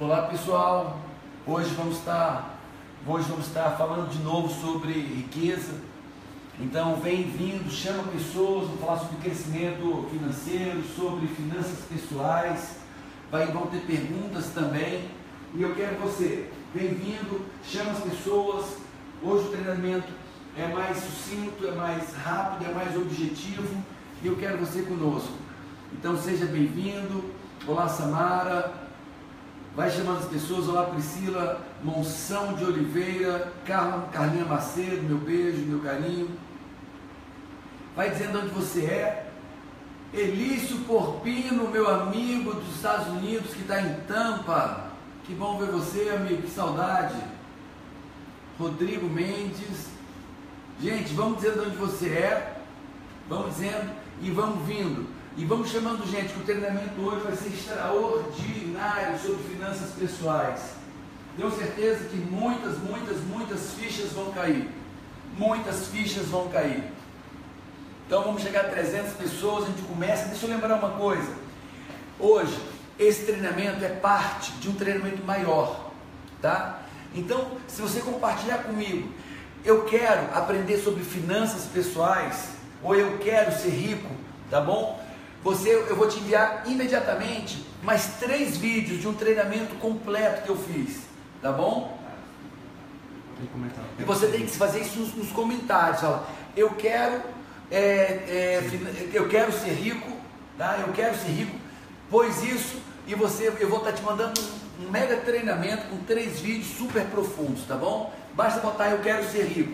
Olá pessoal, hoje vamos estar, hoje vamos estar falando de novo sobre riqueza. Então vem vindo, chama pessoas, vamos falar sobre crescimento financeiro, sobre finanças pessoais, vai, vão ter perguntas também. E eu quero você, vem vindo, chama as pessoas. Hoje o treinamento é mais sucinto, é mais rápido, é mais objetivo. E eu quero você conosco. Então seja bem-vindo. Olá Samara. Vai chamando as pessoas. Olá Priscila Monção de Oliveira. Carla, Carlinha Macedo, meu beijo, meu carinho. Vai dizendo onde você é. Elício Porpino, meu amigo dos Estados Unidos, que está em Tampa. Que bom ver você, amigo, que saudade. Rodrigo Mendes. Gente, vamos dizendo onde você é. Vamos dizendo e vamos vindo. E vamos chamando gente, que o treinamento hoje vai ser extraordinário sobre finanças pessoais. Tenho certeza que muitas, muitas, muitas fichas vão cair. Muitas fichas vão cair. Então vamos chegar a 300 pessoas, a gente começa. Deixa eu lembrar uma coisa. Hoje, esse treinamento é parte de um treinamento maior, tá? Então, se você compartilhar comigo, eu quero aprender sobre finanças pessoais, ou eu quero ser rico, tá bom? Você, eu vou te enviar imediatamente mais três vídeos de um treinamento completo que eu fiz, tá bom? E você tem que fazer isso nos, nos comentários, fala, eu quero, é, é, eu quero ser rico, tá? Eu quero ser rico, pois isso e você, eu vou estar te mandando um, um mega treinamento com três vídeos super profundos, tá bom? Basta botar eu quero ser rico.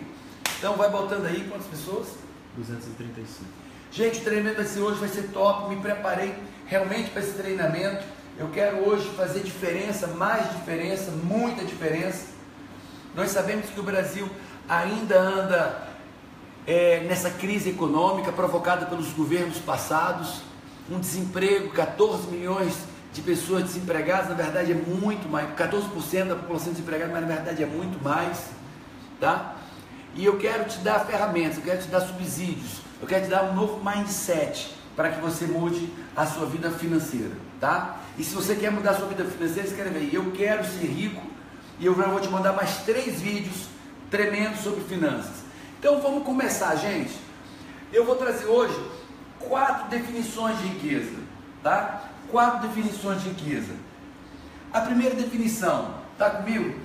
Então vai botando aí quantas pessoas? 235. Gente, o treinamento vai ser hoje, vai ser top. Me preparei realmente para esse treinamento. Eu quero hoje fazer diferença, mais diferença, muita diferença. Nós sabemos que o Brasil ainda anda é, nessa crise econômica provocada pelos governos passados, um desemprego, 14 milhões de pessoas desempregadas, na verdade é muito mais, 14% da população desempregada, mas na verdade é muito mais, tá? E eu quero te dar ferramentas, eu quero te dar subsídios, eu quero te dar um novo mindset para que você mude a sua vida financeira, tá? E se você quer mudar a sua vida financeira, escreve aí, eu quero ser rico, e eu já vou te mandar mais três vídeos tremendos sobre finanças. Então vamos começar, gente. Eu vou trazer hoje quatro definições de riqueza, tá? Quatro definições de riqueza. A primeira definição, tá comigo?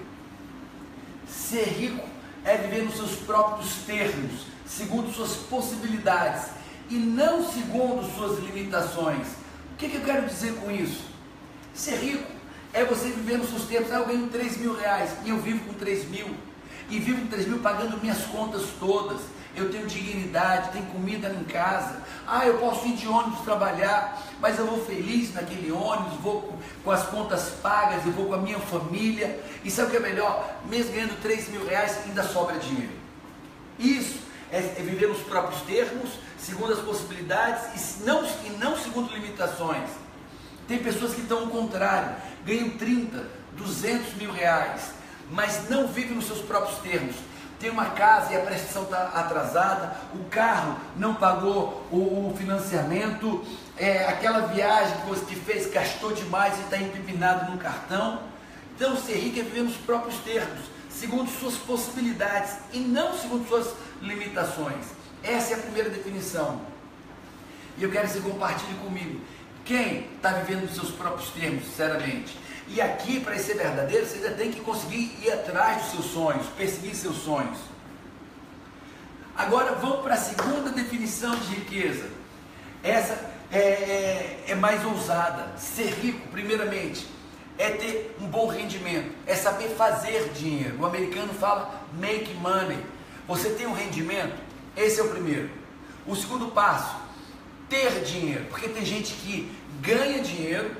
Ser rico é viver nos seus próprios termos, segundo suas possibilidades e não segundo suas limitações. O que, que eu quero dizer com isso? Ser rico é você viver nos seus termos. Ah, eu ganho 3 mil reais e eu vivo com 3 mil. E vivo com 3 mil pagando minhas contas todas. Eu tenho dignidade, tenho comida em casa. Ah, eu posso ir de ônibus trabalhar, mas eu vou feliz naquele ônibus, vou com, com as contas pagas e vou com a minha família. E sabe o que é melhor? Mesmo ganhando 3 mil reais, ainda sobra dinheiro. Isso é, é viver nos próprios termos, segundo as possibilidades e não, e não segundo limitações. Tem pessoas que estão ao contrário, ganham 30, 200 mil reais, mas não vivem nos seus próprios termos tem uma casa e a prestação está atrasada, o carro não pagou o, o financiamento, é, aquela viagem que você fez gastou demais e está empipinado no cartão. Então, ser rico é viver nos próprios termos, segundo suas possibilidades e não segundo suas limitações. Essa é a primeira definição. E eu quero que você compartilhe comigo. Quem está vivendo nos seus próprios termos, sinceramente? E aqui, para ser verdadeiro, você ainda tem que conseguir ir atrás dos seus sonhos, perseguir seus sonhos. Agora vamos para a segunda definição de riqueza. Essa é, é, é, mais ousada. Ser rico, primeiramente, é ter bom rendimento, é saber fazer dinheiro. O americano fala make money. Você tem um rendimento? Esse é o primeiro. O segundo passo, ter dinheiro, porque tem gente que ganha dinheiro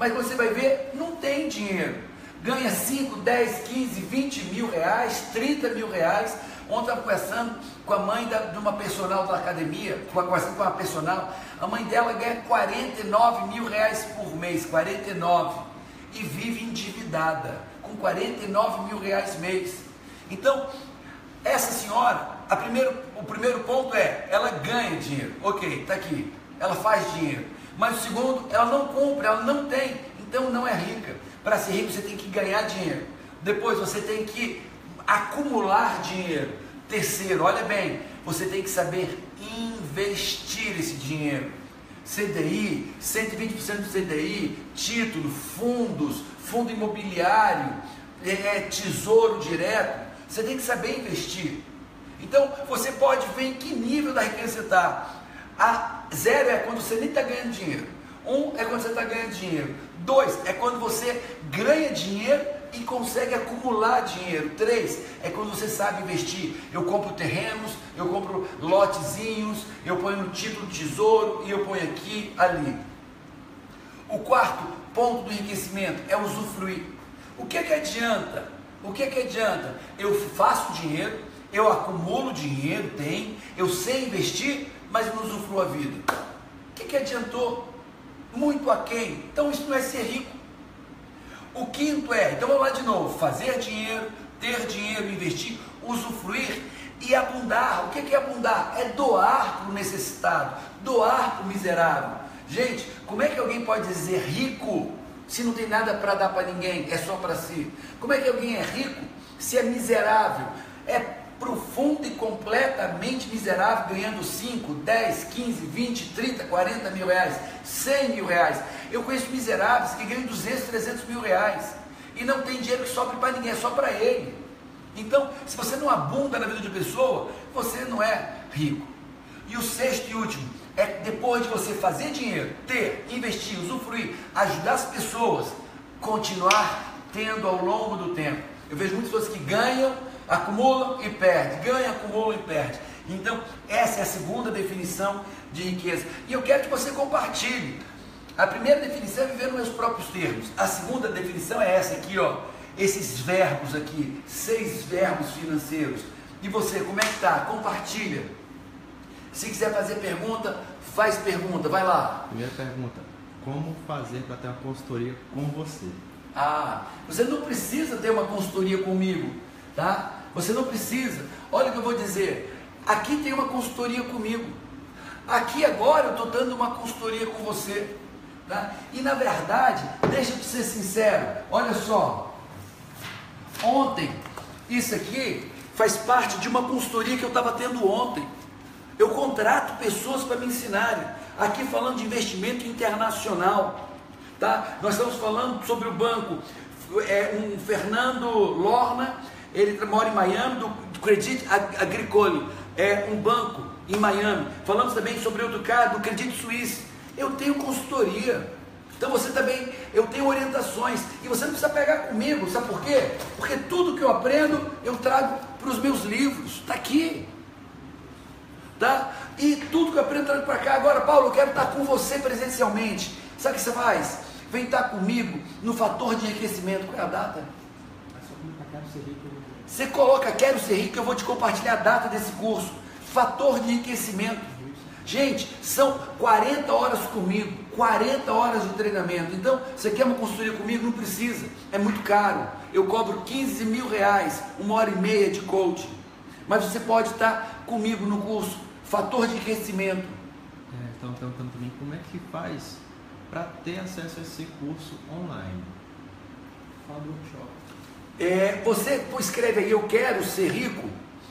mas você vai ver, não tem dinheiro. Ganha 5, 10, 15, 20 mil reais, 30 mil reais. Ontem estava conversando com a mãe da, de uma personal da academia, conversando com uma personal, a mãe dela ganha 49 mil reais por mês, 49, e vive endividada, com 49 mil reais mês. Então, essa senhora, primeiro, o primeiro ponto é, ela ganha dinheiro, ok, está aqui, ela faz dinheiro. Mas o segundo, ela não compra, ela não tem. Então não é rica. Para ser rico você tem que ganhar dinheiro. Depois você tem que acumular dinheiro. Terceiro, olha bem, você tem que saber investir esse dinheiro. CDI, 120% do CDI, título, fundos, fundo imobiliário, é, é, tesouro direto. Você tem que saber investir. Então você pode ver em que nível da riqueza você está. A zero é quando você nem está ganhando dinheiro. Um é quando você está ganhando dinheiro. Dois é quando você ganha dinheiro e consegue acumular dinheiro. Três é quando você sabe investir. Eu compro terrenos, eu compro lotezinhos, eu ponho no título de tesouro e eu ponho aqui, ali. O quarto ponto do enriquecimento é usufruir. O que é que adianta? O que é que adianta? Eu faço dinheiro, eu acumulo dinheiro, tem, eu sei investir, mas não usufruo a vida. O que, é que adiantou? Muito aquém. Então isso não é ser rico. O quinto é, então vamos lá de novo, fazer dinheiro, ter dinheiro, investir, usufruir e abundar. O que é abundar? É doar para o necessitado, doar para o miserável. Gente, como é que alguém pode dizer rico se não tem nada para dar para ninguém, é só para si? Como é que alguém é rico se é miserável? É profundo e completamente miserável, ganhando 5, 10, 15, 20, 30, 40 mil reais, 100 mil reais. Eu conheço miseráveis que ganham 200, 300 mil reais e não tem dinheiro que sobre para ninguém, é só para ele. Então, se você não abunda na vida de pessoa, você não é rico. E o sexto e último é depois de você fazer dinheiro, ter, investir, usufruir, ajudar as pessoas, continuar tendo ao longo do tempo. Eu vejo muitas pessoas que ganham, acumulam e perdem, ganham, acumulam e perdem. Então, essa é a segunda definição de riqueza. E eu quero que você compartilhe. A primeira definição é viver nos meus próprios termos. A segunda definição é essa aqui, ó. Esses verbos aqui, seis verbos financeiros. E você, como é que está? Compartilha. Se quiser fazer pergunta, faz pergunta, vai lá. Primeira pergunta: Como fazer para ter uma consultoria com você? Ah, você não precisa ter uma consultoria comigo, tá? Você não precisa. Olha o que eu vou dizer. Aqui tem uma consultoria comigo. Aqui agora eu estou dando uma consultoria com você. Tá? E na verdade, deixa eu ser sincero, olha só. Ontem, isso aqui faz parte de uma consultoria que eu estava tendo ontem. Eu contrato pessoas para me ensinarem. Aqui falando de investimento internacional. Tá? Nós estamos falando sobre o banco. É um Fernando Lorna, ele mora em Miami, do, Credit Agricole, é um banco em Miami. Falamos também sobre outro cara do Credit Suisse. Eu tenho consultoria. Então você também, eu tenho orientações. E você não precisa pegar comigo, sabe por quê? Porque tudo que eu aprendo, eu trago para os meus livros. Está aqui tá? E tudo que eu aprendo trazendo para cá. Agora, Paulo, eu quero estar com você presencialmente. Sabe o que você faz? Vem estar comigo no fator de enriquecimento. Qual é a data? Você coloca quero ser rico, eu vou te compartilhar a data desse curso. Fator de enriquecimento. Gente, são 40 horas comigo, 40 horas de treinamento. Então, você quer uma consultoria comigo? Não precisa, é muito caro. Eu cobro 15 mil reais, uma hora e meia de coaching. Mas você pode estar comigo no curso fator de crescimento. É, estão perguntando também como é que faz para ter acesso a esse curso online. Fala do workshop. É, você escreve aí, eu quero ser rico,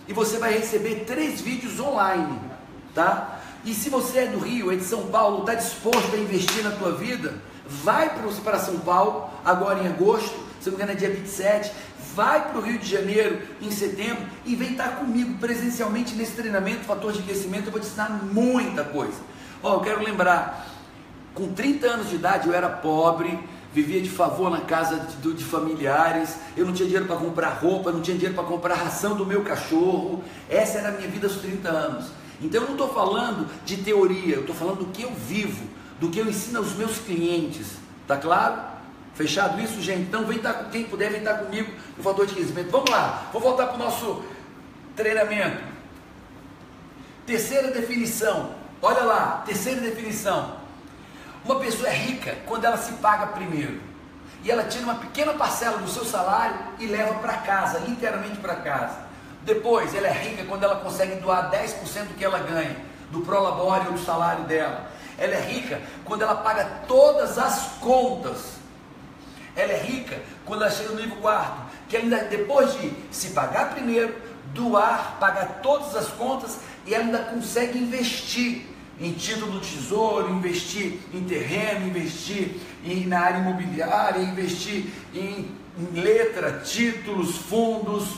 e você vai receber três vídeos online, tá? E se você é do Rio, é de São Paulo, está disposto a investir na tua vida, vai para São Paulo, agora em agosto, se não me engano é dia 27, vai para o Rio de Janeiro em setembro e vem estar comigo presencialmente nesse treinamento, fator de aquecimento. Eu vou te ensinar muita coisa. Ó, eu quero lembrar, com 30 anos de idade eu era pobre, vivia de favor na casa de, de familiares, eu não tinha dinheiro para comprar roupa, não tinha dinheiro para comprar ração do meu cachorro. Essa era a minha vida aos 30 anos. Então eu não estou falando de teoria, eu estou falando do que eu vivo, do que eu ensino aos meus clientes. Tá claro? Fechado isso, gente? Então vem estar, quem puder, vem estar comigo no fator de crescimento. Vamos lá, vou voltar para o nosso treinamento. Terceira definição. Olha lá, terceira definição. Uma pessoa é rica quando ela se paga primeiro. E ela tira uma pequena parcela do seu salário e leva para casa, literalmente para casa. Depois, ela é rica quando ela consegue doar 10% do que ela ganha, do prolabore ou do salário dela. Ela é rica quando ela paga todas as contas ela é rica quando ela chega no nível quarto, que ainda depois de se pagar primeiro, doar, pagar todas as contas, e ainda consegue investir em título do tesouro, investir em terreno, investir em, na área imobiliária, investir em, em letra, títulos, fundos.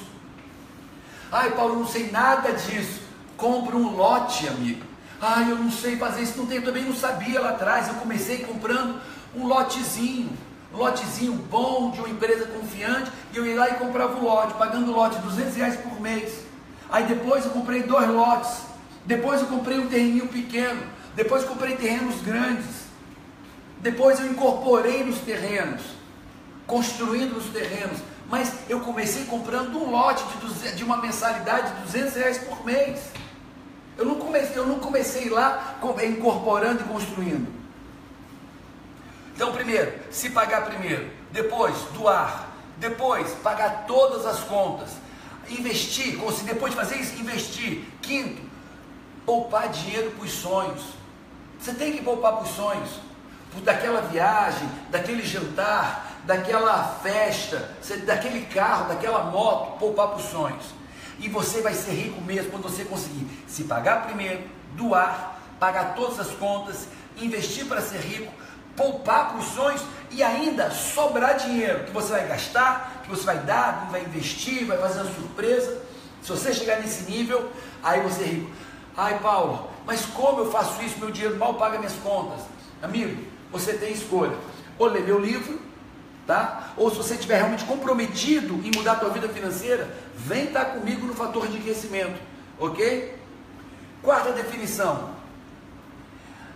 Ai, Paulo, não sei nada disso. Compra um lote, amigo. Ai, eu não sei fazer isso, não tenho, também não sabia lá atrás. Eu comecei comprando um lotezinho, um lotezinho bom de uma empresa confiante, e eu ia lá e comprava o lote, pagando o lote 200 reais por mês. Aí depois eu comprei dois lotes depois eu comprei um terreninho pequeno. Depois comprei terrenos grandes. Depois eu incorporei nos terrenos, construindo nos terrenos. Mas eu comecei comprando um lote de, de uma mensalidade de 200 reais por mês. Eu não comecei, eu não comecei lá incorporando e construindo. Então, primeiro, se pagar primeiro, depois doar, depois pagar todas as contas, investir, depois de fazer isso, investir. Quinto, poupar dinheiro para os sonhos. Você tem que poupar para os sonhos. Daquela viagem, daquele jantar, daquela festa, daquele carro, daquela moto, poupar para os sonhos. E você vai ser rico mesmo quando você conseguir se pagar primeiro, doar, pagar todas as contas, investir para ser rico, poupar para os sonhos e ainda sobrar dinheiro que você vai gastar, que você vai dar, vai investir, vai fazer uma surpresa. Se você chegar nesse nível, aí você é rico. Ai, Paulo, mas como eu faço isso? Meu dinheiro mal paga minhas contas. Amigo, você tem escolha. Ou ler meu livro, tá? Ou se você estiver realmente comprometido em mudar a tua vida financeira, vem estar comigo no fator de enriquecimento, ok? Quarta definição: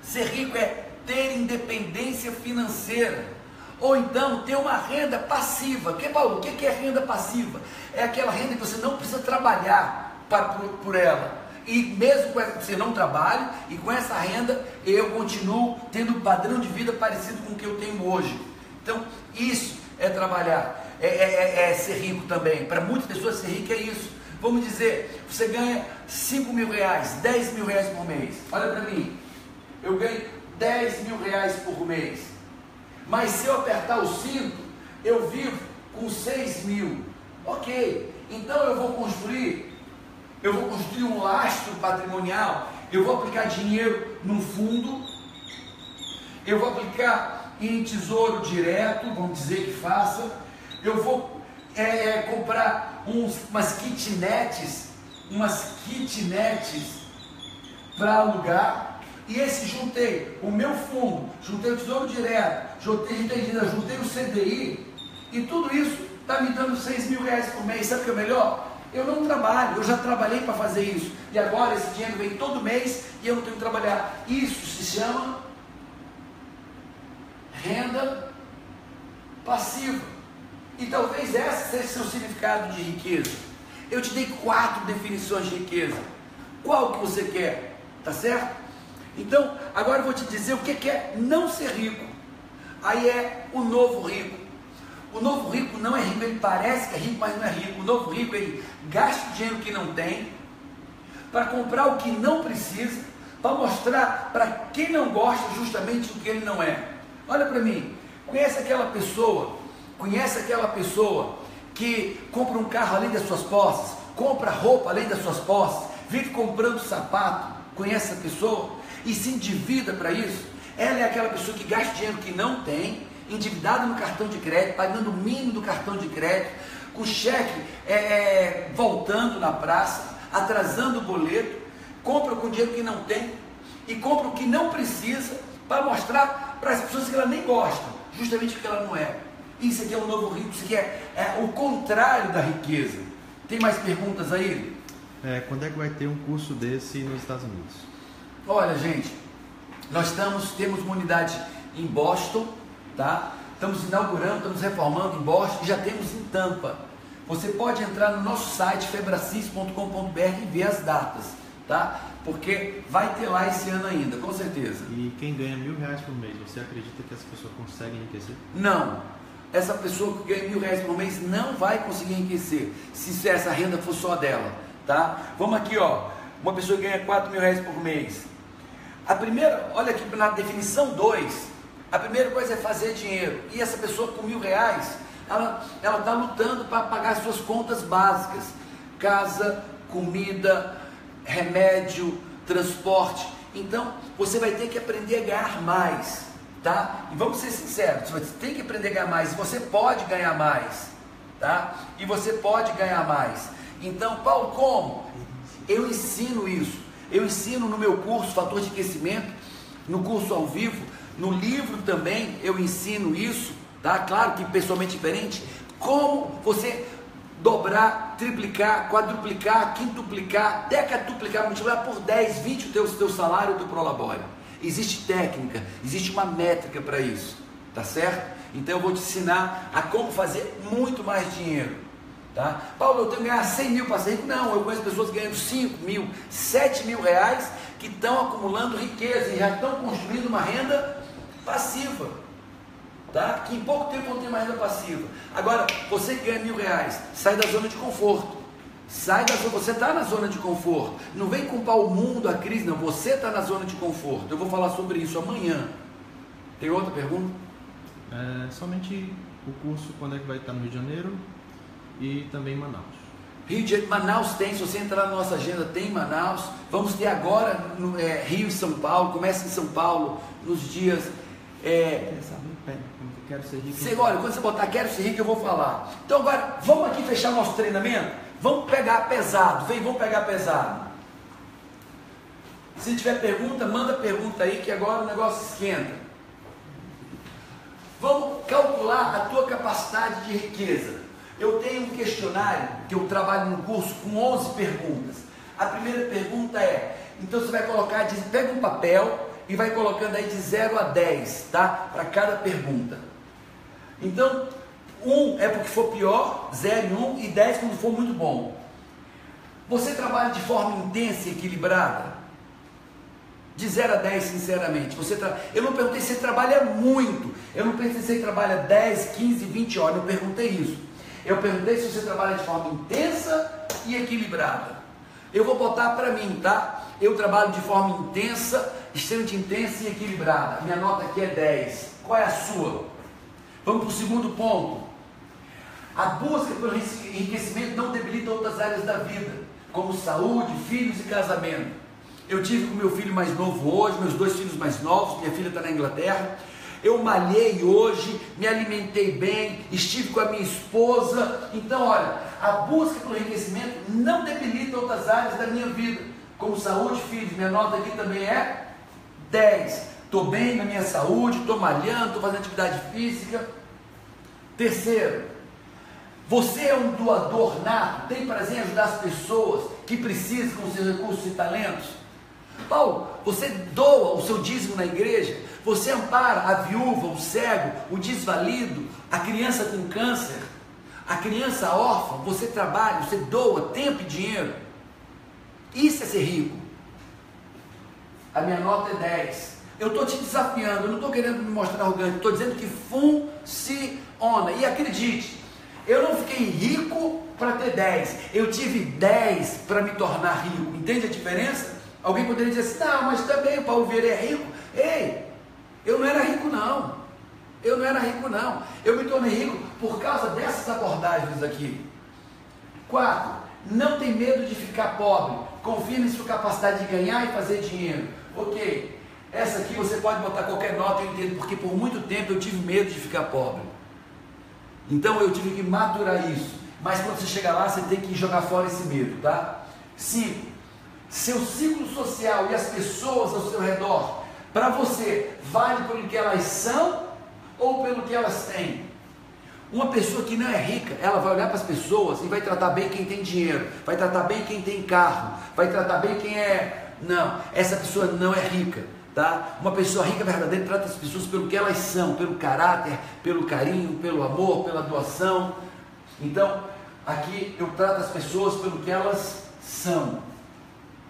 ser rico é ter independência financeira. Ou então ter uma renda passiva. Que, Paulo, o que é renda passiva? É aquela renda que você não precisa trabalhar para, por, por ela e mesmo com essa, você não trabalha e com essa renda eu continuo tendo um padrão de vida parecido com o que eu tenho hoje. Então, isso é trabalhar, é, é, é, é ser rico também. Para muitas pessoas, ser rico é isso. Vamos dizer, você ganha 5 mil reais, 10 mil reais por mês. Olha para mim, eu ganho 10 mil reais por mês. Mas se eu apertar o cinto, eu vivo com 6 mil. Ok, então eu vou construir eu vou construir um lastro patrimonial, eu vou aplicar dinheiro num fundo, eu vou aplicar em tesouro direto, vamos dizer que faça, eu vou é, é, comprar uns, umas kitnets, umas kitnets para alugar, e esse juntei o meu fundo, juntei o tesouro direto, juntei, juntei, juntei o CDI, e tudo isso está me dando 6 mil reais por mês. Sabe o que é melhor? Eu não trabalho, eu já trabalhei para fazer isso. E agora esse dinheiro vem todo mês e eu não tenho que trabalhar. Isso se chama renda passiva. E talvez esse seja seu significado de riqueza. Eu te dei quatro definições de riqueza. Qual que você quer? Tá certo? Então, agora eu vou te dizer o que é não ser rico. Aí é o novo rico. O novo rico não é rico, ele parece que é rico, mas não é rico. O novo rico, ele gasta o dinheiro que não tem, para comprar o que não precisa, para mostrar para quem não gosta justamente o que ele não é. Olha para mim, conhece aquela pessoa, conhece aquela pessoa que compra um carro além das suas posses, compra roupa além das suas posses, vive comprando sapato, conhece essa pessoa e se endivida para isso? Ela é aquela pessoa que gasta dinheiro que não tem, endividado no cartão de crédito, pagando o mínimo do cartão de crédito, com cheque é, é, voltando na praça, atrasando o boleto, compra com dinheiro que não tem e compra o que não precisa para mostrar para as pessoas que ela nem gosta, justamente porque ela não é. Isso aqui é o novo rico, isso aqui é, é o contrário da riqueza. Tem mais perguntas aí? É, quando é que vai ter um curso desse nos Estados Unidos? Olha, gente, nós estamos, temos uma unidade em Boston, tá? Estamos inaugurando, estamos reformando em Boston e já temos em Tampa. Você pode entrar no nosso site febracis.com.br e ver as datas, tá? Porque vai ter lá esse ano ainda, com certeza. E quem ganha mil reais por mês, você acredita que essa pessoa consegue enriquecer? Não. Essa pessoa que ganha mil reais por mês não vai conseguir enriquecer se essa renda for só dela, tá? Vamos aqui, ó. Uma pessoa que ganha quatro mil reais por mês. A primeira, olha aqui na definição 2, A primeira coisa é fazer dinheiro. E essa pessoa com mil reais, ela está lutando para pagar suas contas básicas: casa, comida, remédio, transporte. Então, você vai ter que aprender a ganhar mais, tá? E vamos ser sinceros, você tem que aprender a ganhar mais, você pode ganhar mais, tá? E você pode ganhar mais. Então, Paulo, como? Eu ensino isso. Eu ensino no meu curso Fator de Aquecimento, no curso ao vivo, no livro também eu ensino isso, tá? Claro que pessoalmente diferente, como você dobrar, triplicar, quadruplicar, quintuplicar, decatuplicar, multiplicar por 10, 20 o teu, teu salário do Prolabore. Existe técnica, existe uma métrica para isso, tá certo? Então eu vou te ensinar a como fazer muito mais dinheiro. Tá? Paulo, eu tenho que ganhar 100 mil para ser rico? Não, eu conheço pessoas ganhando 5 mil, 7 mil reais que estão acumulando riqueza e já estão construindo uma renda passiva tá? que em pouco tempo vão ter uma renda passiva. Agora, você que ganha mil reais, sai da zona de conforto. Sai da zona, você está na zona de conforto. Não vem culpar o mundo, a crise, não. Você está na zona de conforto. Eu vou falar sobre isso amanhã. Tem outra pergunta? É, somente o curso, quando é que vai estar no Rio de Janeiro e também em Manaus. Rio de Janeiro, Manaus tem, se você entrar na nossa agenda, tem Manaus. Vamos ter agora no, é, Rio e São Paulo, começa em São Paulo nos dias. É, Quero ser rico. Você, olha, quando você botar quero ser rico, eu vou falar. Então agora, vamos aqui fechar nosso treinamento? Vamos pegar pesado. Vem, vamos pegar pesado. Se tiver pergunta, manda pergunta aí que agora o negócio esquenta. Vamos calcular a tua capacidade de riqueza. Eu tenho um questionário que eu trabalho no curso com 11 perguntas. A primeira pergunta é: então você vai colocar, diz, pega um papel e vai colocando aí de 0 a 10, tá? Para cada pergunta. Então, 1 um é porque for pior, 0 e 1 um, e 10 quando for muito bom. Você trabalha de forma intensa e equilibrada? De 0 a 10, sinceramente. Você tra... Eu não perguntei se você trabalha muito. Eu não perguntei se você trabalha 10, 15, 20 horas. Eu perguntei isso. Eu perguntei se você trabalha de forma intensa e equilibrada. Eu vou botar para mim, tá? Eu trabalho de forma intensa, extremamente intensa e equilibrada. Minha nota aqui é 10. Qual é a sua? Vamos para o segundo ponto. A busca pelo enriquecimento não debilita outras áreas da vida, como saúde, filhos e casamento. Eu tive com meu filho mais novo hoje, meus dois filhos mais novos, minha filha está na Inglaterra. Eu malhei hoje, me alimentei bem, estive com a minha esposa. Então, olha, a busca pelo enriquecimento não debilita outras áreas da minha vida, como saúde, filhos. Minha nota aqui também é 10 estou bem na minha saúde, estou malhando, estou fazendo atividade física. Terceiro, você é um doador nato, tem prazer em ajudar as pessoas que precisam com seus recursos e talentos. Paulo, você doa o seu dízimo na igreja, você ampara a viúva, o cego, o desvalido, a criança com câncer, a criança órfã, você trabalha, você doa tempo e dinheiro. Isso é ser rico. A minha nota é 10. Eu estou te desafiando, eu não estou querendo me mostrar arrogante, estou dizendo que funciona. E acredite, eu não fiquei rico para ter 10, eu tive 10 para me tornar rico. Entende a diferença? Alguém poderia dizer assim, não, mas também o Paulo Vieira é rico. Ei, eu não era rico não. Eu não era rico não. Eu me tornei rico por causa dessas abordagens aqui. Quatro, não tem medo de ficar pobre. Confie em sua capacidade de ganhar e fazer dinheiro. Ok, essa aqui você pode botar qualquer nota, eu entendo, porque por muito tempo eu tive medo de ficar pobre. Então eu tive que maturar isso. Mas quando você chegar lá, você tem que jogar fora esse medo, tá? Cinco, seu ciclo social e as pessoas ao seu redor, para você, vale pelo que elas são ou pelo que elas têm? Uma pessoa que não é rica, ela vai olhar para as pessoas e vai tratar bem quem tem dinheiro, vai tratar bem quem tem carro, vai tratar bem quem é. Não, essa pessoa não é rica. Tá? Uma pessoa rica verdadeira trata as pessoas pelo que elas são, pelo caráter, pelo carinho, pelo amor, pela doação. Então, aqui eu trato as pessoas pelo que elas são.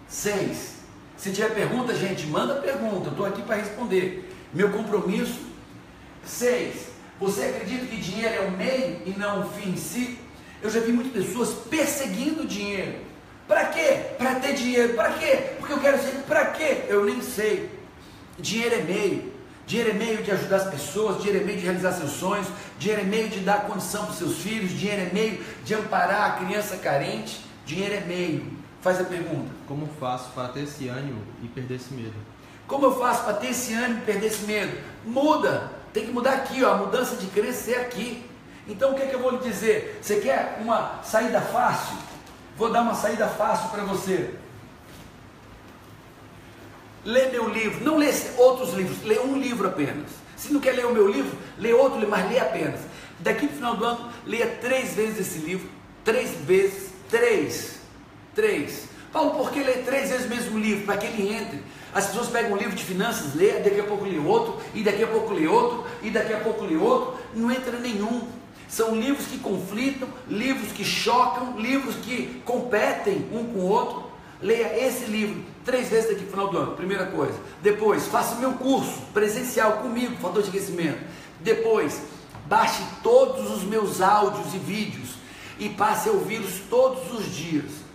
Seis. Se tiver pergunta, gente, manda pergunta. Eu estou aqui para responder. Meu compromisso. Seis. Você acredita que dinheiro é um meio e não um fim em si? Eu já vi muitas pessoas perseguindo dinheiro. Para quê? Para ter dinheiro. Para quê? Porque eu quero ser. Para quê? Eu nem sei. Dinheiro é meio. Dinheiro é meio de ajudar as pessoas, dinheiro é meio de realizar seus sonhos, dinheiro é meio de dar condição para os seus filhos, dinheiro é meio de amparar a criança carente, dinheiro é meio. Faz a pergunta. Como faço para ter esse ânimo e perder esse medo? Como eu faço para ter esse ânimo e perder esse medo? Muda. Tem que mudar aqui, ó. A mudança de crença é aqui. Então o que, é que eu vou lhe dizer? Você quer uma saída fácil? Vou dar uma saída fácil para você. Lê meu livro, não lê outros livros, lê um livro apenas. Se não quer ler o meu livro, lê outro, mas lê apenas. Daqui para o final do ano, leia três vezes esse livro. Três vezes, três. Três. Paulo, por que ler três vezes o mesmo livro? Para que ele entre. As pessoas pegam um livro de finanças, lê, daqui a pouco lê outro, e daqui a pouco lê outro, e daqui a pouco lê outro. Não entra nenhum. São livros que conflitam, livros que chocam, livros que competem um com o outro. Leia esse livro três vezes daqui no final do ano, primeira coisa. Depois, faça o meu curso presencial comigo, fator de aquecimento. Depois, baixe todos os meus áudios e vídeos e passe a ouvi-los todos os dias.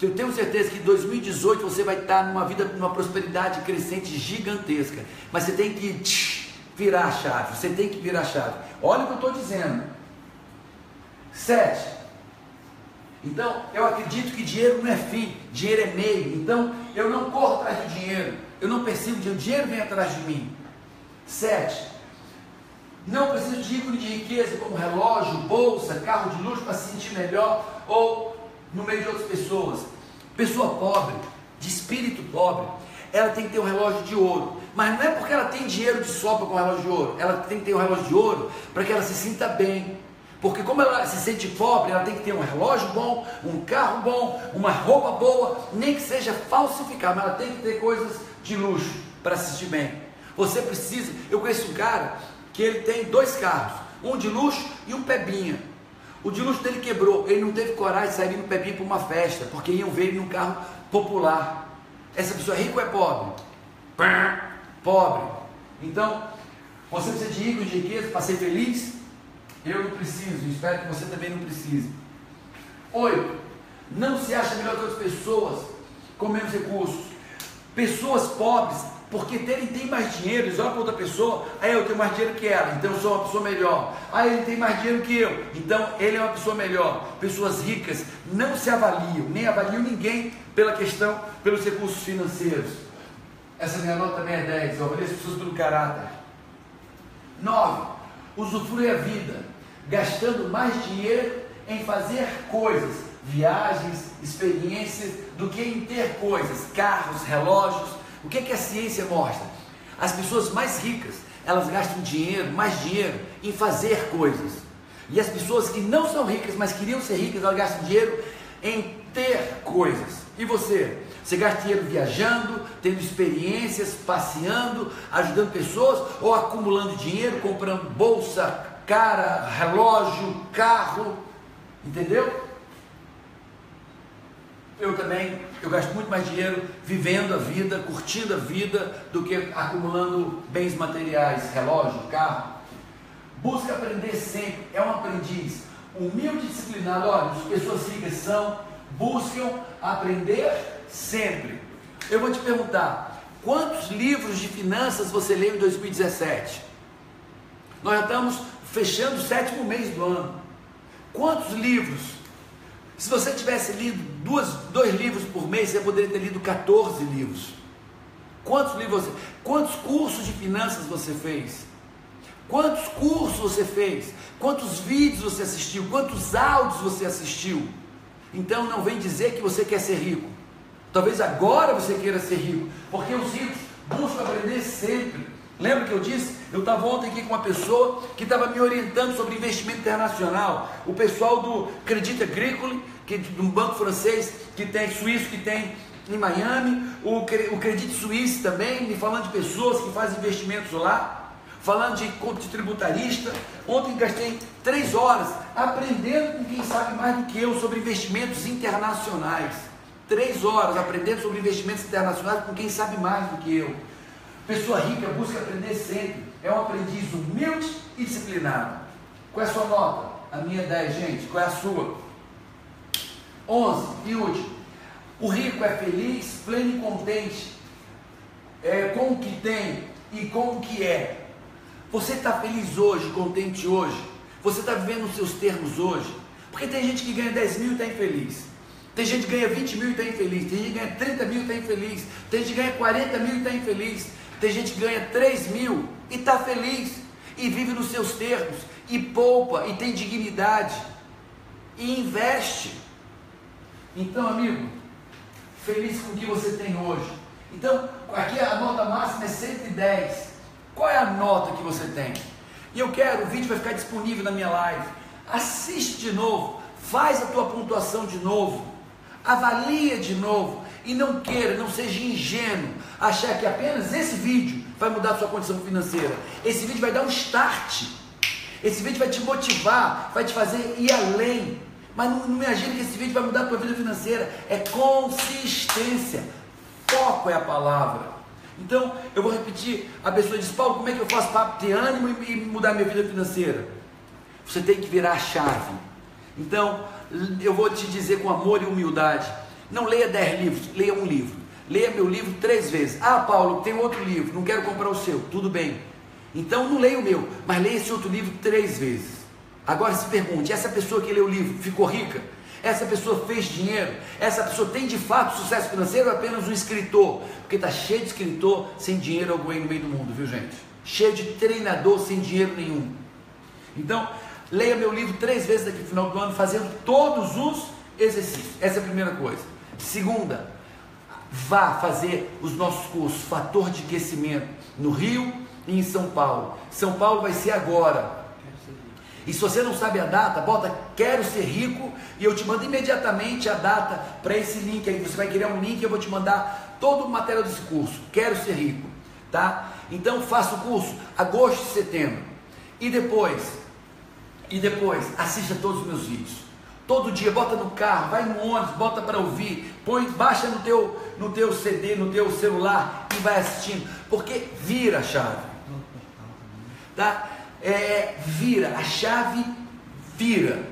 Eu tenho certeza que em 2018 você vai estar numa vida, numa prosperidade crescente gigantesca. Mas você tem que tch, virar a chave. Você tem que virar a chave. Olha o que eu estou dizendo. Sete. Então, eu acredito que dinheiro não é fim, dinheiro é meio. Então, eu não corro atrás do dinheiro, eu não persigo dinheiro, o dinheiro vem atrás de mim. Sete. Não preciso de ícone de riqueza como relógio, bolsa, carro de luxo para se sentir melhor ou no meio de outras pessoas. Pessoa pobre, de espírito pobre, ela tem que ter um relógio de ouro. Mas não é porque ela tem dinheiro de sobra com um relógio de ouro. Ela tem que ter um relógio de ouro para que ela se sinta bem. Porque como ela se sente pobre, ela tem que ter um relógio bom, um carro bom, uma roupa boa, nem que seja falsificada, mas ela tem que ter coisas de luxo para se sentir bem. Você precisa, eu conheço um cara que ele tem dois carros, um de luxo e um pebinha. O de luxo dele quebrou, ele não teve coragem de sair no pebinha para uma festa, porque iam ver ele num carro popular. Essa pessoa é rica ou é pobre? Pobre. Então, você precisa de rico de riqueza para ser feliz? Eu não preciso, espero que você também não precise. Oito, não se acha melhor que outras pessoas com menos recursos. Pessoas pobres, porque terem tem mais dinheiro, eles olham para outra pessoa, aí eu tenho mais dinheiro que ela, então eu sou uma pessoa melhor. Aí ele tem mais dinheiro que eu, então ele é uma pessoa melhor. Pessoas ricas não se avaliam, nem avaliam ninguém pela questão, pelos recursos financeiros. Essa minha nota também é 10, eu avalio as pessoas pelo caráter. 9. Usufrui a vida gastando mais dinheiro em fazer coisas, viagens, experiências, do que em ter coisas, carros, relógios. O que, é que a ciência mostra? As pessoas mais ricas, elas gastam dinheiro, mais dinheiro, em fazer coisas. E as pessoas que não são ricas, mas queriam ser ricas, elas gastam dinheiro em ter coisas. E você? Você gasta dinheiro viajando, tendo experiências, passeando, ajudando pessoas ou acumulando dinheiro, comprando bolsa, cara, relógio, carro, entendeu? Eu também, eu gasto muito mais dinheiro vivendo a vida, curtindo a vida, do que acumulando bens materiais, relógio, carro. Busca aprender sempre, é um aprendiz. Humilde e disciplinado, olha, as pessoas ricas são, buscam aprender sempre. Eu vou te perguntar, quantos livros de finanças você leu em 2017? Nós já estamos fechando o sétimo mês do ano. Quantos livros? Se você tivesse lido duas, dois livros por mês, você poderia ter lido 14 livros. Quantos livros você, quantos cursos de finanças você fez? Quantos cursos você fez? Quantos vídeos você assistiu? Quantos áudios você assistiu? Então não vem dizer que você quer ser rico. Talvez agora você queira ser rico, porque os ricos buscam aprender sempre. Lembra que eu disse? Eu estava ontem aqui com uma pessoa que estava me orientando sobre investimento internacional. O pessoal do Credit Agricole, que é de um banco francês que tem suíço que tem em Miami, o, o Suisse também, me falando de pessoas que fazem investimentos lá, falando de, de tributarista. Ontem gastei três horas aprendendo com quem sabe mais do que eu sobre investimentos internacionais. Três horas aprendendo sobre investimentos internacionais com quem sabe mais do que eu. Pessoa rica busca aprender sempre. É um aprendiz humilde e disciplinado. Qual é a sua nota? A minha é 10, gente. Qual é a sua? 11. E último. O rico é feliz, pleno e contente é, com o que tem, e com o que é. Você está feliz hoje, contente hoje? Você está vivendo os seus termos hoje? Porque tem gente que ganha 10 mil e está infeliz. Tem gente que ganha 20 mil e está infeliz. Tem gente que ganha 30 mil e está infeliz. Tem gente que ganha 40 mil e está infeliz. Tem gente que ganha 3 mil e está feliz. E vive nos seus termos. E poupa. E tem dignidade. E investe. Então, amigo, feliz com o que você tem hoje. Então, aqui a nota máxima é 110. Qual é a nota que você tem? E eu quero, o vídeo vai ficar disponível na minha live. Assiste de novo, faz a tua pontuação de novo, avalia de novo e não queira, não seja ingênuo, achar que apenas esse vídeo vai mudar a sua condição financeira. Esse vídeo vai dar um start. Esse vídeo vai te motivar, vai te fazer ir além. Mas não, não imagine que esse vídeo vai mudar a tua vida financeira. É consistência. Foco é a palavra. Então, eu vou repetir. A pessoa diz, Paulo, como é que eu faço para ter ânimo e mudar minha vida financeira? Você tem que virar a chave. Então, eu vou te dizer com amor e humildade. Não leia dez livros, leia um livro. Leia meu livro três vezes. Ah, Paulo, tem outro livro, não quero comprar o seu. Tudo bem. Então não leia o meu, mas leia esse outro livro três vezes. Agora se pergunte: essa pessoa que leu o livro ficou rica? Essa pessoa fez dinheiro? Essa pessoa tem de fato sucesso financeiro ou é apenas um escritor? Porque está cheio de escritor sem dinheiro algum aí no meio do mundo, viu gente? Cheio de treinador sem dinheiro nenhum. Então, leia meu livro três vezes daqui no final do ano, fazendo todos os exercícios. Essa é a primeira coisa. Segunda, vá fazer os nossos cursos, fator de aquecimento, no Rio e em São Paulo. São Paulo vai ser agora, e se você não sabe a data, bota quero ser rico e eu te mando imediatamente a data para esse link aí. Você vai criar um link e eu vou te mandar todo o material desse curso. Quero ser rico, tá? Então faça o curso agosto e setembro. E depois, e depois assista todos os meus vídeos. Todo dia bota no carro, vai no ônibus, bota para ouvir, põe, baixa no teu, no teu CD, no teu celular e vai assistindo, porque vira a chave. Tá? é, vira, a chave vira.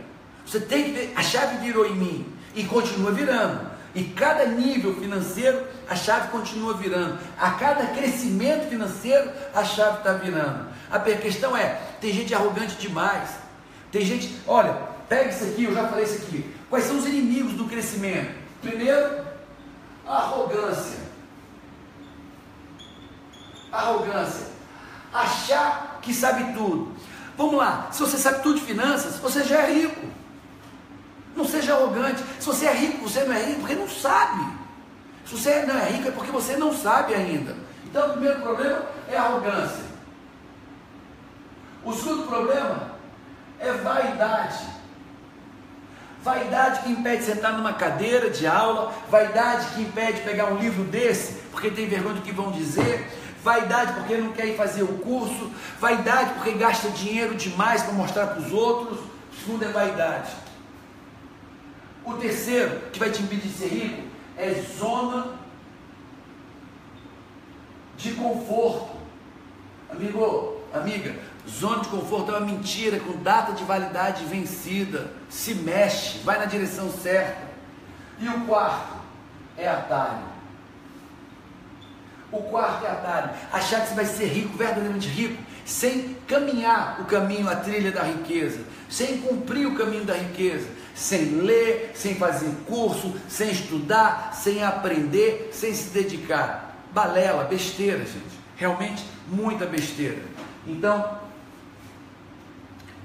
Você tem que ver, a chave virou em mim e continua virando. E cada nível financeiro, a chave continua virando. A cada crescimento financeiro, a chave está virando. A questão é, tem gente arrogante demais. Tem gente, olha, pega isso aqui, eu já falei isso aqui. Quais são os inimigos do crescimento? Primeiro, arrogância. Arrogância. Achar que sabe tudo. Vamos lá, se você sabe tudo de finanças, você já é rico. Não seja arrogante. Se você é rico, você não é rico porque não sabe. Se você não é rico é porque você não sabe ainda. Então o primeiro problema é arrogância. O segundo problema é vaidade. Vaidade que impede de sentar numa cadeira de aula, vaidade que impede de pegar um livro desse, porque tem vergonha do que vão dizer, vaidade porque não quer ir fazer o curso, vaidade porque gasta dinheiro demais para mostrar para os outros. O segundo é vaidade. O terceiro, que vai te impedir de ser rico, é zona de conforto. Amigo, amiga, zona de conforto é uma mentira com data de validade vencida. Se mexe, vai na direção certa. E o quarto é atalho. O quarto é atalho. Achar que você vai ser rico, verdadeiramente rico, sem caminhar o caminho, a trilha da riqueza, sem cumprir o caminho da riqueza, sem ler, sem fazer curso, sem estudar, sem aprender, sem se dedicar. Balela, besteira, gente. Realmente muita besteira. Então,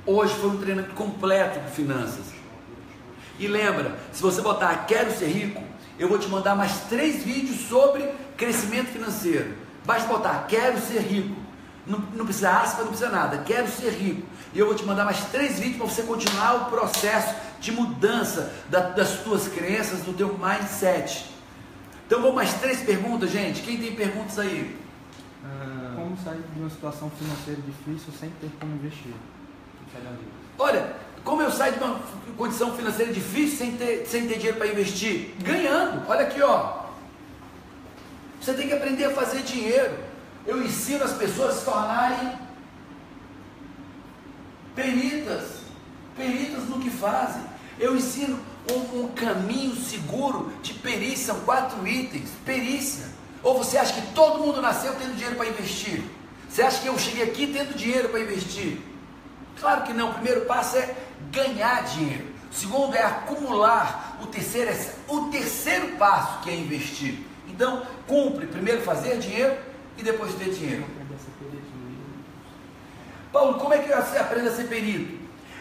hoje foi um treinamento completo de finanças. E lembra, se você botar quero ser rico, eu vou te mandar mais três vídeos sobre crescimento financeiro. Basta botar, quero ser rico. Não, não precisa aspa, não precisa nada. Quero ser rico. E eu vou te mandar mais três vídeos para você continuar o processo de mudança da, das tuas crenças, do teu mindset. Então vamos mais três perguntas, gente. Quem tem perguntas aí? Ah, como sair de uma situação financeira difícil sem ter como investir? Olha, como eu saio de uma condição financeira difícil sem ter, sem ter dinheiro para investir? Ganhando. Olha aqui, ó. Você tem que aprender a fazer dinheiro. Eu ensino as pessoas a se tornarem peritas, peritas no que fazem. Eu ensino um, um caminho seguro de perícia, são quatro itens. Perícia. Ou você acha que todo mundo nasceu tendo dinheiro para investir? Você acha que eu cheguei aqui tendo dinheiro para investir? Claro que não. O primeiro passo é ganhar dinheiro. O segundo é acumular. O terceiro é o terceiro passo que é investir. Então, cumpre primeiro fazer dinheiro e depois ter dinheiro. Paulo, como é que você aprende a ser perito?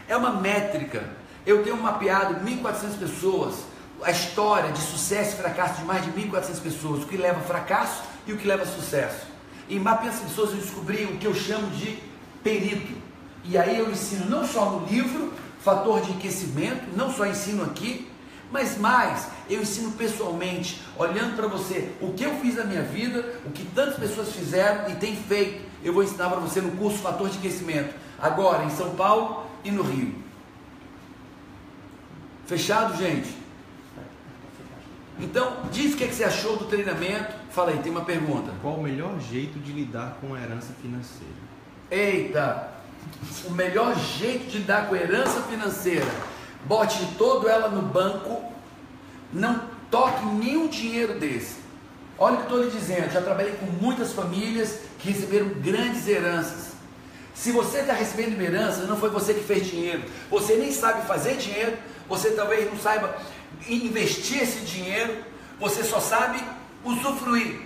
É uma métrica. Eu tenho mapeado 1.400 pessoas, a história de sucesso e fracasso de mais de 1.400 pessoas, o que leva a fracasso e o que leva a sucesso. Em mapeando essas pessoas eu descobri o que eu chamo de perito. E aí eu ensino não só no livro, fator de enriquecimento, não só ensino aqui, mas mais, eu ensino pessoalmente, olhando para você o que eu fiz na minha vida, o que tantas pessoas fizeram e têm feito. Eu vou ensinar para você no curso Fator de Aquecimento, agora em São Paulo e no Rio. Fechado, gente? Então, diz o que, é que você achou do treinamento. Fala aí, tem uma pergunta. Qual o melhor jeito de lidar com a herança financeira? Eita! O melhor jeito de lidar com a herança financeira. Bote todo ela no banco. Não toque nenhum dinheiro desse. Olha o que estou lhe dizendo. Já trabalhei com muitas famílias que receberam grandes heranças. Se você está recebendo uma herança, não foi você que fez dinheiro. Você nem sabe fazer dinheiro. Você talvez não saiba investir esse dinheiro. Você só sabe usufruir.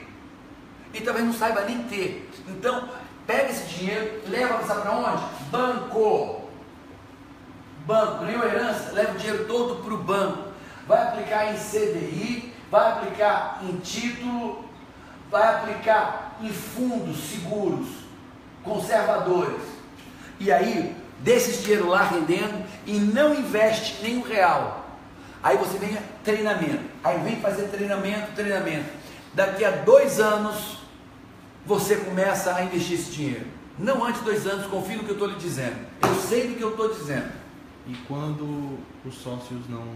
E talvez não saiba nem ter. Então, pega esse dinheiro, leva para onde? Banco. Banco, ganhou herança, leva o dinheiro todo para o banco. Vai aplicar em CDI, vai aplicar em título, vai aplicar em fundos seguros, conservadores. E aí, deixa esse dinheiro lá rendendo e não investe nenhum real. Aí você vem treinamento. Aí vem fazer treinamento, treinamento. Daqui a dois anos, você começa a investir esse dinheiro. Não antes de dois anos, confie no que eu estou lhe dizendo. Eu sei do que eu estou dizendo. E quando os sócios não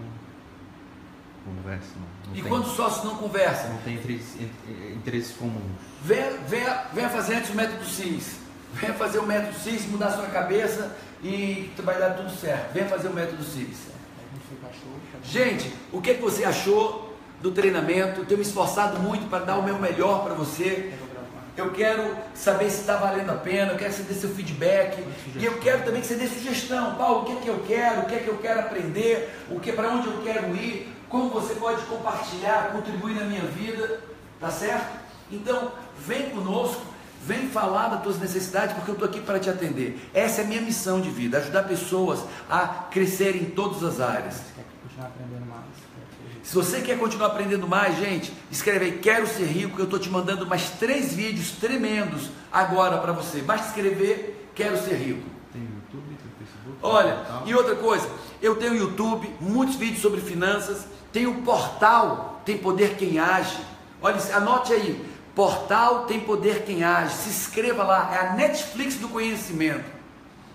conversam? Não e tem, quando os sócios não conversam? Não tem interesses, interesses comuns. Venha, venha, venha fazer antes o método CIS. Venha fazer o método CIS, mudar sua cabeça e vai dar tudo certo. Venha fazer o método CIS. Gente, o que, é que você achou do treinamento? Eu tenho me esforçado muito para dar o meu melhor para você. Eu quero saber se está valendo a pena, eu quero que você dê seu feedback. E eu quero também que você dê sugestão. Paulo, o que é que eu quero? O que é que eu quero aprender? O que para onde eu quero ir? Como você pode compartilhar, contribuir na minha vida? Tá certo? Então, vem conosco, vem falar das tuas necessidades, porque eu estou aqui para te atender. Essa é a minha missão de vida, ajudar pessoas a crescerem em todas as áreas. Continuar aprendendo mais. Se você quer continuar aprendendo mais, gente, escreve aí, quero ser rico, que eu estou te mandando mais três vídeos tremendos agora para você. Basta escrever, quero ser rico. Tem YouTube, tem Facebook. Olha, e outra coisa, eu tenho YouTube, muitos vídeos sobre finanças, tem o portal Tem Poder Quem Age. Olha, anote aí, portal Tem Poder Quem Age. Se inscreva lá, é a Netflix do conhecimento.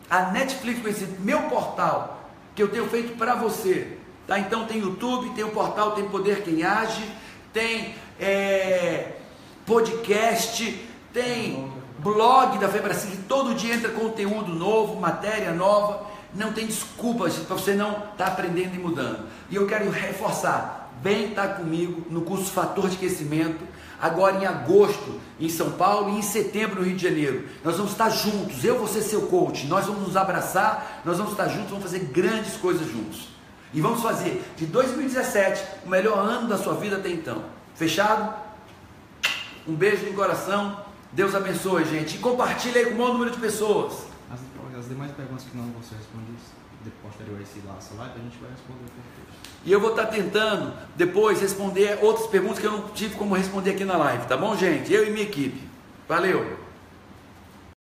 A Netflix do conhecimento, meu portal, que eu tenho feito para você. Tá? Então tem YouTube, tem o portal Tem Poder Quem Age, tem é, podcast, tem blog da Febraci, que todo dia entra conteúdo novo, matéria nova. Não tem desculpas para você não estar tá aprendendo e mudando. E eu quero reforçar, vem estar tá comigo no curso Fator de Aquecimento, agora em agosto em São Paulo e em setembro no Rio de Janeiro. Nós vamos estar juntos, eu vou ser seu coach, nós vamos nos abraçar, nós vamos estar juntos, vamos fazer grandes coisas juntos. E vamos fazer de 2017 o melhor ano da sua vida até então. Fechado? Um beijo no coração. Deus abençoe, gente. E compartilhe aí com o maior número de pessoas. As, as demais perguntas que não vão ser respondidas posterior a esse laço live, a gente vai responder por E eu vou estar tentando depois responder outras perguntas que eu não tive como responder aqui na live, tá bom, gente? Eu e minha equipe. Valeu!